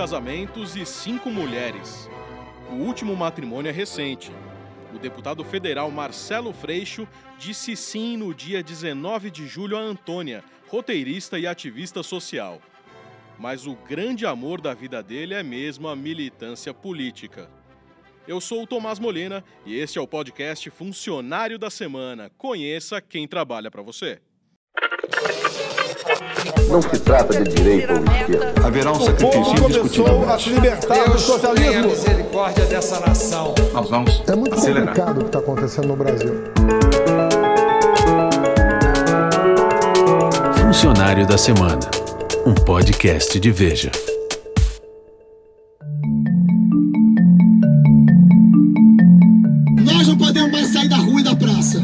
casamentos e cinco mulheres. O último matrimônio é recente. O deputado federal Marcelo Freixo disse sim no dia 19 de julho a Antônia, roteirista e ativista social. Mas o grande amor da vida dele é mesmo a militância política. Eu sou o Tomás Molina e este é o podcast Funcionário da Semana. Conheça quem trabalha para você. Não se trata de direita ou esquerda. Haverá um sacrifício indiscutível. a se libertar do Deus tenha socialismo. misericórdia dessa nação. Nós vamos É muito acelerar. complicado o que está acontecendo no Brasil. Funcionário da Semana, um podcast de Veja. Nós não podemos mais sair da rua e da praça.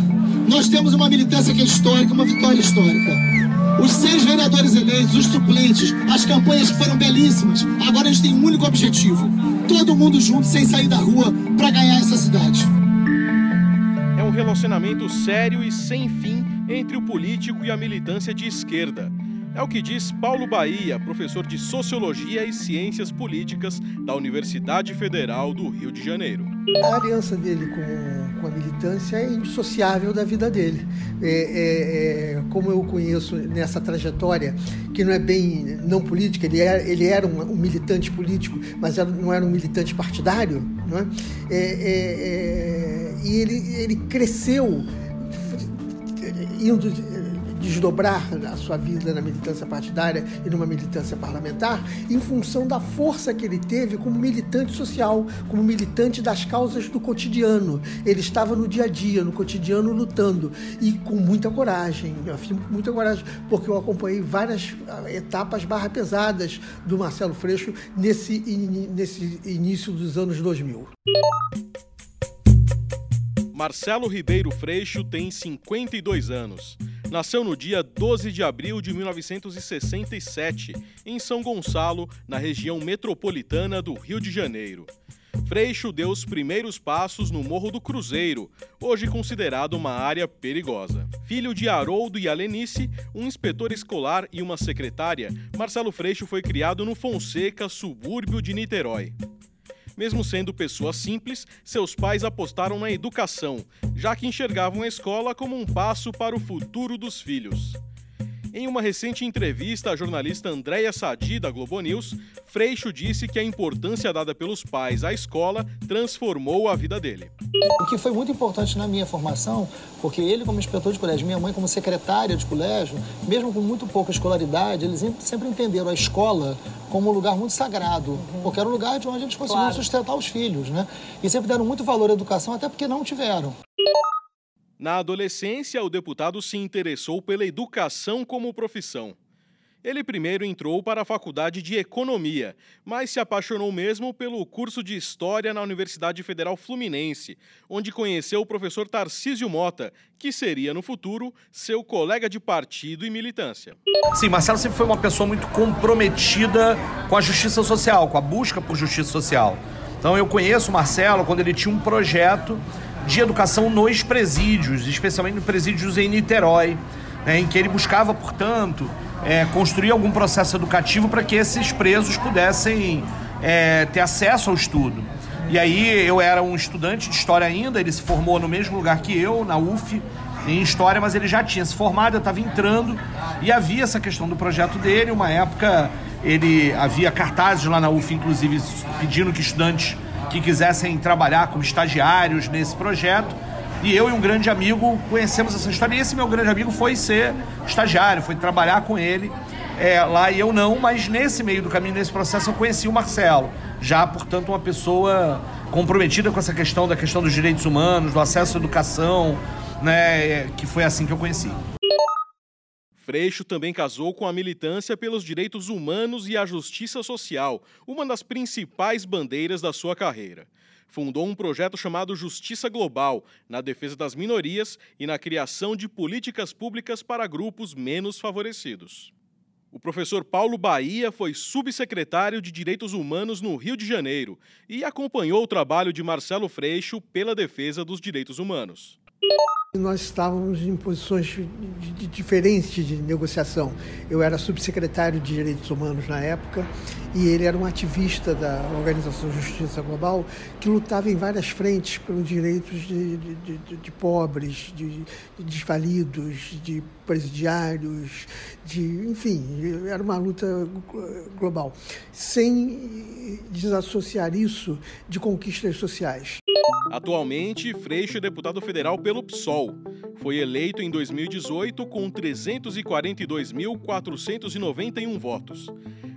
Nós temos uma militância que é histórica, uma vitória histórica. Os seis vereadores eleitos, os suplentes, as campanhas que foram belíssimas. Agora a gente tem um único objetivo: todo mundo junto, sem sair da rua, para ganhar essa cidade. É um relacionamento sério e sem fim entre o político e a militância de esquerda. É o que diz Paulo Bahia, professor de Sociologia e Ciências Políticas da Universidade Federal do Rio de Janeiro. A aliança dele com, com a militância é indissociável da vida dele. É, é, é, como eu conheço nessa trajetória, que não é bem não política, ele era, ele era um, um militante político, mas era, não era um militante partidário, não é? É, é, é, e ele, ele cresceu indo desdobrar a sua vida na militância partidária e numa militância parlamentar em função da força que ele teve como militante social, como militante das causas do cotidiano. Ele estava no dia a dia, no cotidiano, lutando e com muita coragem. Eu afirmo com muita coragem, porque eu acompanhei várias ah, etapas barra pesadas do Marcelo Freixo nesse, ini- nesse início dos anos 2000. Marcelo Ribeiro Freixo tem 52 anos. Nasceu no dia 12 de abril de 1967, em São Gonçalo, na região metropolitana do Rio de Janeiro. Freixo deu os primeiros passos no Morro do Cruzeiro, hoje considerado uma área perigosa. Filho de Haroldo e Alenice, um inspetor escolar e uma secretária, Marcelo Freixo foi criado no Fonseca, subúrbio de Niterói. Mesmo sendo pessoas simples, seus pais apostaram na educação, já que enxergavam a escola como um passo para o futuro dos filhos. Em uma recente entrevista à jornalista Andréia Sadi, da Globo News, Freixo disse que a importância dada pelos pais à escola transformou a vida dele. O que foi muito importante na minha formação, porque ele como inspetor de colégio, minha mãe como secretária de colégio, mesmo com muito pouca escolaridade, eles sempre entenderam a escola como um lugar muito sagrado, porque era um lugar de onde eles conseguiam sustentar os filhos, né? E sempre deram muito valor à educação, até porque não tiveram. Na adolescência, o deputado se interessou pela educação como profissão. Ele primeiro entrou para a faculdade de Economia, mas se apaixonou mesmo pelo curso de História na Universidade Federal Fluminense, onde conheceu o professor Tarcísio Mota, que seria no futuro seu colega de partido e militância. Sim, Marcelo sempre foi uma pessoa muito comprometida com a justiça social, com a busca por justiça social. Então eu conheço o Marcelo quando ele tinha um projeto de educação nos presídios, especialmente nos presídios em Niterói, né, em que ele buscava, portanto, é, construir algum processo educativo para que esses presos pudessem é, ter acesso ao estudo. E aí eu era um estudante de história ainda, ele se formou no mesmo lugar que eu, na UF, em história, mas ele já tinha se formado, eu estava entrando e havia essa questão do projeto dele. Uma época ele havia cartazes lá na UF, inclusive pedindo que estudantes que quisessem trabalhar como estagiários nesse projeto. E eu e um grande amigo conhecemos essa história. E esse meu grande amigo foi ser estagiário, foi trabalhar com ele é, lá e eu não, mas nesse meio do caminho, nesse processo, eu conheci o Marcelo. Já, portanto, uma pessoa comprometida com essa questão da questão dos direitos humanos, do acesso à educação, né, que foi assim que eu conheci. Freixo também casou com a militância pelos direitos humanos e a justiça social, uma das principais bandeiras da sua carreira. Fundou um projeto chamado Justiça Global, na defesa das minorias e na criação de políticas públicas para grupos menos favorecidos. O professor Paulo Bahia foi subsecretário de Direitos Humanos no Rio de Janeiro e acompanhou o trabalho de Marcelo Freixo pela defesa dos direitos humanos. Nós estávamos em posições de, de, diferentes de negociação. Eu era subsecretário de Direitos Humanos na época e ele era um ativista da Organização Justiça Global que lutava em várias frentes pelos direitos de, de pobres, de, desvalidos, de presidiários, de, enfim, era uma luta global, sem desassociar isso de conquistas sociais. Atualmente, Freixo é deputado federal pelo PSOL. Foi eleito em 2018 com 342.491 votos.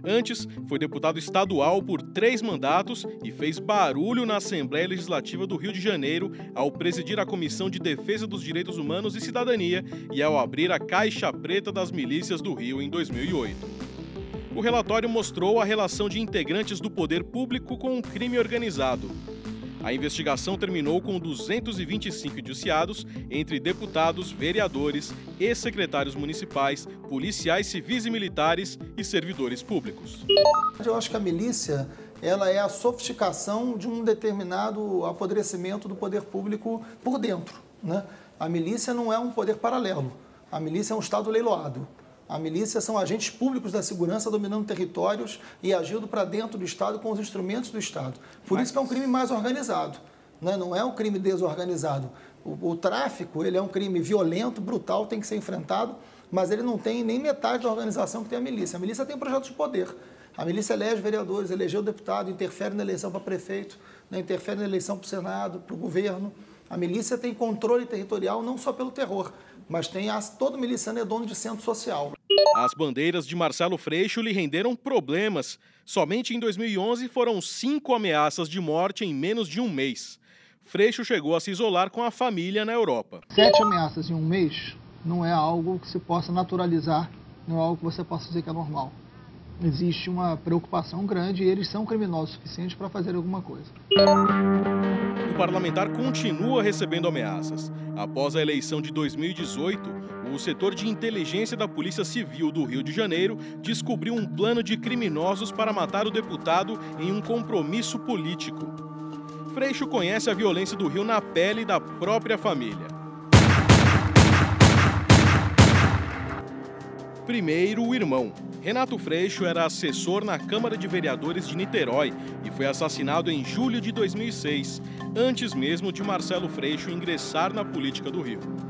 Antes, foi deputado estadual por três mandatos e fez barulho na Assembleia Legislativa do Rio de Janeiro ao presidir a Comissão de Defesa dos Direitos Humanos e Cidadania e ao abrir a Caixa Preta das Milícias do Rio em 2008. O relatório mostrou a relação de integrantes do poder público com o crime organizado. A investigação terminou com 225 indiciados entre deputados, vereadores, ex-secretários municipais, policiais civis e militares e servidores públicos. Eu acho que a milícia ela é a sofisticação de um determinado apodrecimento do poder público por dentro. Né? A milícia não é um poder paralelo. A milícia é um Estado leiloado. A milícia são agentes públicos da segurança dominando territórios e agindo para dentro do Estado com os instrumentos do Estado. Por Mas... isso que é um crime mais organizado. Né? Não é um crime desorganizado. O, o tráfico ele é um crime violento, brutal, tem que ser enfrentado, mas ele não tem nem metade da organização que tem a milícia. A milícia tem projetos de poder. A milícia elege vereadores, elegeu deputado, interfere na eleição para prefeito, né? interfere na eleição para o Senado, para o governo. A milícia tem controle territorial não só pelo terror, mas tem todo miliciano é dono de centro social. As bandeiras de Marcelo Freixo lhe renderam problemas. Somente em 2011 foram cinco ameaças de morte em menos de um mês. Freixo chegou a se isolar com a família na Europa. Sete ameaças em um mês não é algo que se possa naturalizar, não é algo que você possa dizer que é normal. Existe uma preocupação grande e eles são criminosos suficientes para fazer alguma coisa. O parlamentar continua recebendo ameaças. Após a eleição de 2018, o setor de inteligência da Polícia Civil do Rio de Janeiro descobriu um plano de criminosos para matar o deputado em um compromisso político. Freixo conhece a violência do Rio na pele da própria família. Primeiro, o irmão. Renato Freixo era assessor na Câmara de Vereadores de Niterói e foi assassinado em julho de 2006, antes mesmo de Marcelo Freixo ingressar na política do Rio.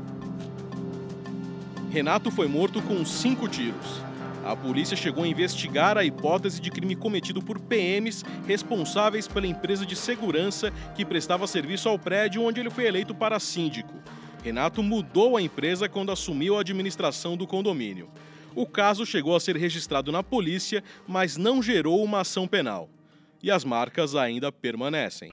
Renato foi morto com cinco tiros. A polícia chegou a investigar a hipótese de crime cometido por PMs responsáveis pela empresa de segurança que prestava serviço ao prédio onde ele foi eleito para síndico. Renato mudou a empresa quando assumiu a administração do condomínio. O caso chegou a ser registrado na polícia, mas não gerou uma ação penal. E as marcas ainda permanecem.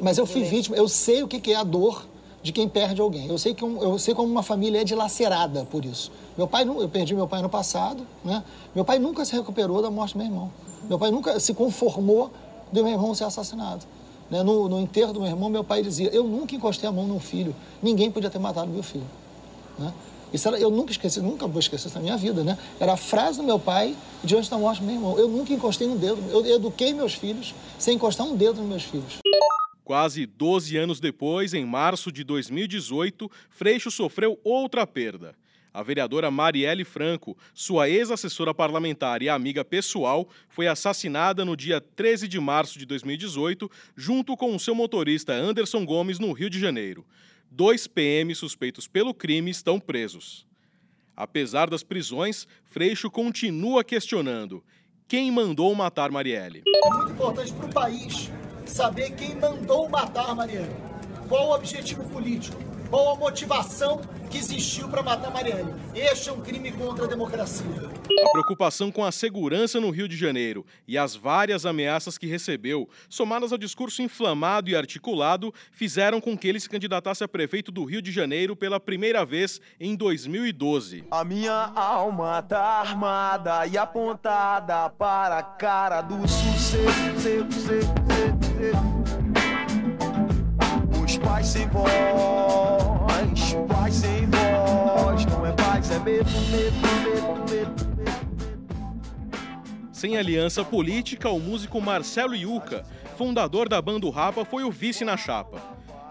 Mas eu fui vítima, eu sei o que é a dor de quem perde alguém. Eu sei, que um, eu sei como uma família é dilacerada por isso. Meu pai, eu perdi meu pai no passado, né? Meu pai nunca se recuperou da morte do meu irmão. Meu pai nunca se conformou de meu irmão ser assassinado. Né? No, no enterro do meu irmão, meu pai dizia: Eu nunca encostei a mão no filho. Ninguém podia ter matado meu filho. Né? Isso era, eu nunca esqueci, nunca vou esquecer isso na minha vida, né? Era a frase do meu pai diante da morte do meu irmão. Eu nunca encostei um dedo, eu eduquei meus filhos sem encostar um dedo nos meus filhos. Quase 12 anos depois, em março de 2018, Freixo sofreu outra perda. A vereadora Marielle Franco, sua ex-assessora parlamentar e amiga pessoal, foi assassinada no dia 13 de março de 2018, junto com o seu motorista Anderson Gomes, no Rio de Janeiro. Dois PMs suspeitos pelo crime estão presos. Apesar das prisões, Freixo continua questionando quem mandou matar Marielle. É muito importante para o país saber quem mandou matar Marielle. Qual o objetivo político? Qual a motivação que existiu para matar Marielle? Este é um crime contra a democracia. A preocupação com a segurança no Rio de Janeiro e as várias ameaças que recebeu, somadas ao discurso inflamado e articulado, fizeram com que ele se candidatasse a prefeito do Rio de Janeiro pela primeira vez em 2012. A minha alma tá armada e apontada para a cara do sucesso. Os pais sem voz, pais sem voz, não é paz, é medo, medo, medo, medo. Sem aliança política, o músico Marcelo Yuca, fundador da banda Rapa, foi o vice na chapa.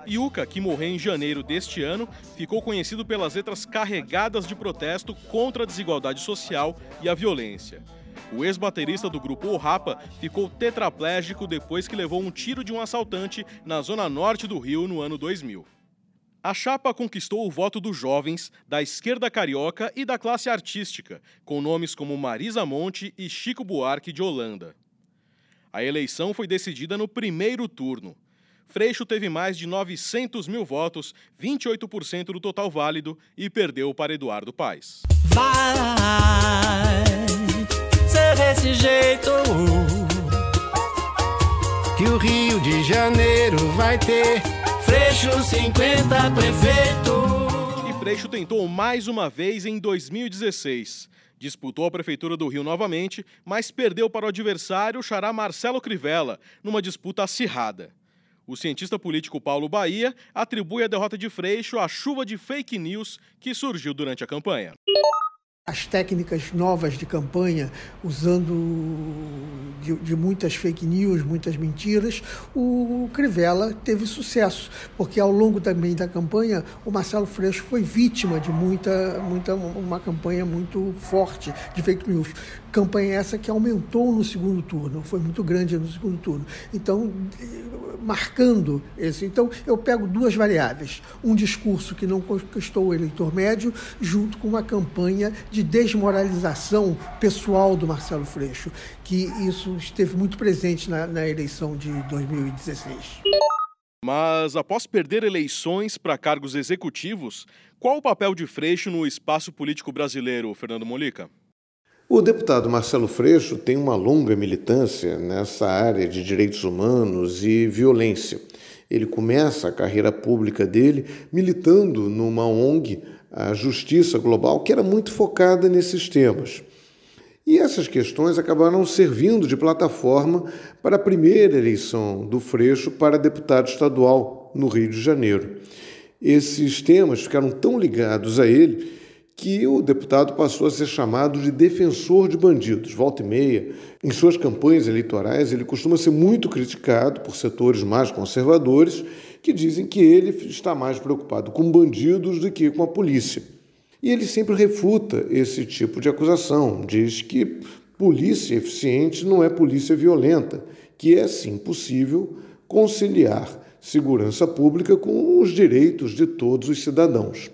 Yuka, que morreu em janeiro deste ano, ficou conhecido pelas letras carregadas de protesto contra a desigualdade social e a violência. O ex-baterista do grupo O Rapa ficou tetraplégico depois que levou um tiro de um assaltante na zona norte do Rio no ano 2000. A chapa conquistou o voto dos jovens, da esquerda carioca e da classe artística, com nomes como Marisa Monte e Chico Buarque de Holanda. A eleição foi decidida no primeiro turno. Freixo teve mais de 900 mil votos, 28% do total válido, e perdeu para Eduardo Paes. Vai desse jeito que o Rio de Janeiro vai ter Freixo 50 prefeito. E Freixo tentou mais uma vez em 2016. Disputou a Prefeitura do Rio novamente, mas perdeu para o adversário, o xará Marcelo Crivella, numa disputa acirrada. O cientista político Paulo Bahia atribui a derrota de Freixo à chuva de fake news que surgiu durante a campanha. As técnicas novas de campanha, usando de, de, muitas fake news, muitas mentiras, o Crivella teve sucesso, porque ao longo também da campanha, o Marcelo Freixo foi vítima de muita, muita uma campanha muito forte de fake news. Campanha essa que aumentou no segundo turno, foi muito grande no segundo turno. Então, marcando esse. Então, eu pego duas variáveis: um discurso que não conquistou o eleitor médio, junto com uma campanha de desmoralização pessoal do Marcelo Freixo, que isso esteve muito presente na, na eleição de 2016. Mas após perder eleições para cargos executivos, qual o papel de Freixo no espaço político brasileiro, Fernando Molica? O deputado Marcelo Freixo tem uma longa militância nessa área de direitos humanos e violência. Ele começa a carreira pública dele militando numa ONG, a Justiça Global, que era muito focada nesses temas. E essas questões acabaram servindo de plataforma para a primeira eleição do Freixo para deputado estadual no Rio de Janeiro. Esses temas ficaram tão ligados a ele que o deputado passou a ser chamado de defensor de bandidos. Volta e meia, em suas campanhas eleitorais, ele costuma ser muito criticado por setores mais conservadores que dizem que ele está mais preocupado com bandidos do que com a polícia. E ele sempre refuta esse tipo de acusação, diz que polícia eficiente não é polícia violenta, que é sim possível conciliar segurança pública com os direitos de todos os cidadãos.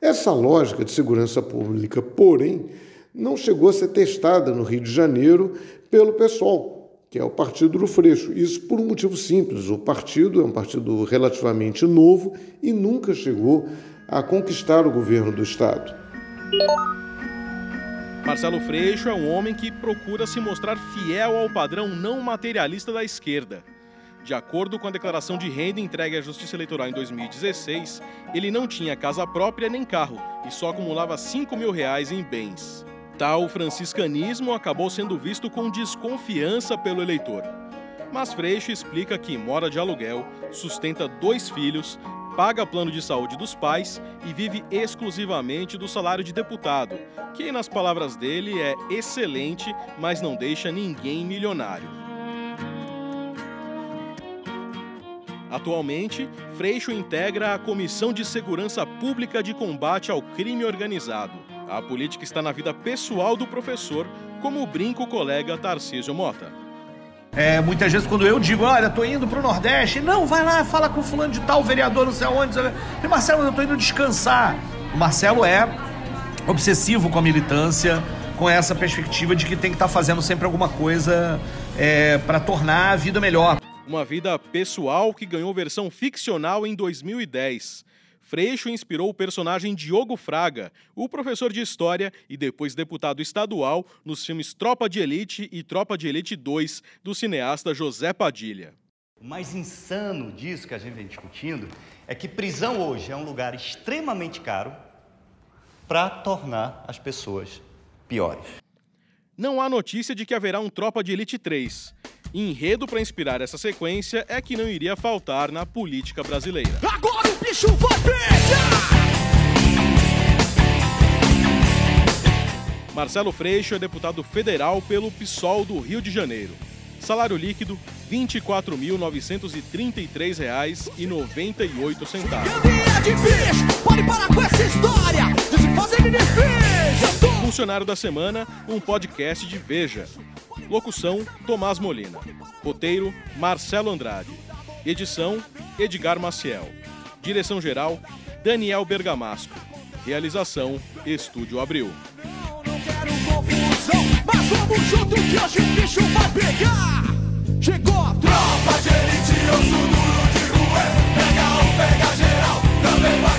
Essa lógica de segurança pública, porém, não chegou a ser testada no Rio de Janeiro pelo PSOL, que é o partido do Freixo. Isso por um motivo simples: o partido é um partido relativamente novo e nunca chegou a conquistar o governo do Estado. Marcelo Freixo é um homem que procura se mostrar fiel ao padrão não materialista da esquerda. De acordo com a declaração de renda entregue à Justiça Eleitoral em 2016, ele não tinha casa própria nem carro e só acumulava 5 mil reais em bens. Tal franciscanismo acabou sendo visto com desconfiança pelo eleitor. Mas Freixo explica que mora de aluguel, sustenta dois filhos, paga plano de saúde dos pais e vive exclusivamente do salário de deputado, que, nas palavras dele, é excelente, mas não deixa ninguém milionário. Atualmente, Freixo integra a Comissão de Segurança Pública de Combate ao Crime Organizado. A política está na vida pessoal do professor, como brinca o colega Tarcísio Mota. É, muitas vezes quando eu digo, olha, tô indo pro Nordeste, não, vai lá, fala com fulano de tal, vereador, não sei aonde. E Marcelo, eu tô indo descansar. O Marcelo é obsessivo com a militância, com essa perspectiva de que tem que estar tá fazendo sempre alguma coisa é, para tornar a vida melhor. Uma vida pessoal que ganhou versão ficcional em 2010. Freixo inspirou o personagem Diogo Fraga, o professor de história e depois deputado estadual, nos filmes Tropa de Elite e Tropa de Elite 2, do cineasta José Padilha. O mais insano disso que a gente vem discutindo é que prisão hoje é um lugar extremamente caro para tornar as pessoas piores. Não há notícia de que haverá um Tropa de Elite 3. Enredo para inspirar essa sequência é que não iria faltar na política brasileira. Agora o bicho vai pegar! Marcelo Freixo é deputado federal pelo PSOL do Rio de Janeiro. Salário líquido R$ 24.933,98. Pode parar com essa história de se fazer de difícil. Funcionário da semana, um podcast de Veja. Locução: Tomás Molina. Roteiro: Marcelo Andrade. Edição: Edgar Maciel. Direção-geral: Daniel Bergamasco. Realização: Estúdio Abril. Não, quero confusão, mas vamos junto que hoje o bicho vai pegar. Chegou a tropa de elite, eu sou duro de rua. Pega um, pega geral, também vai.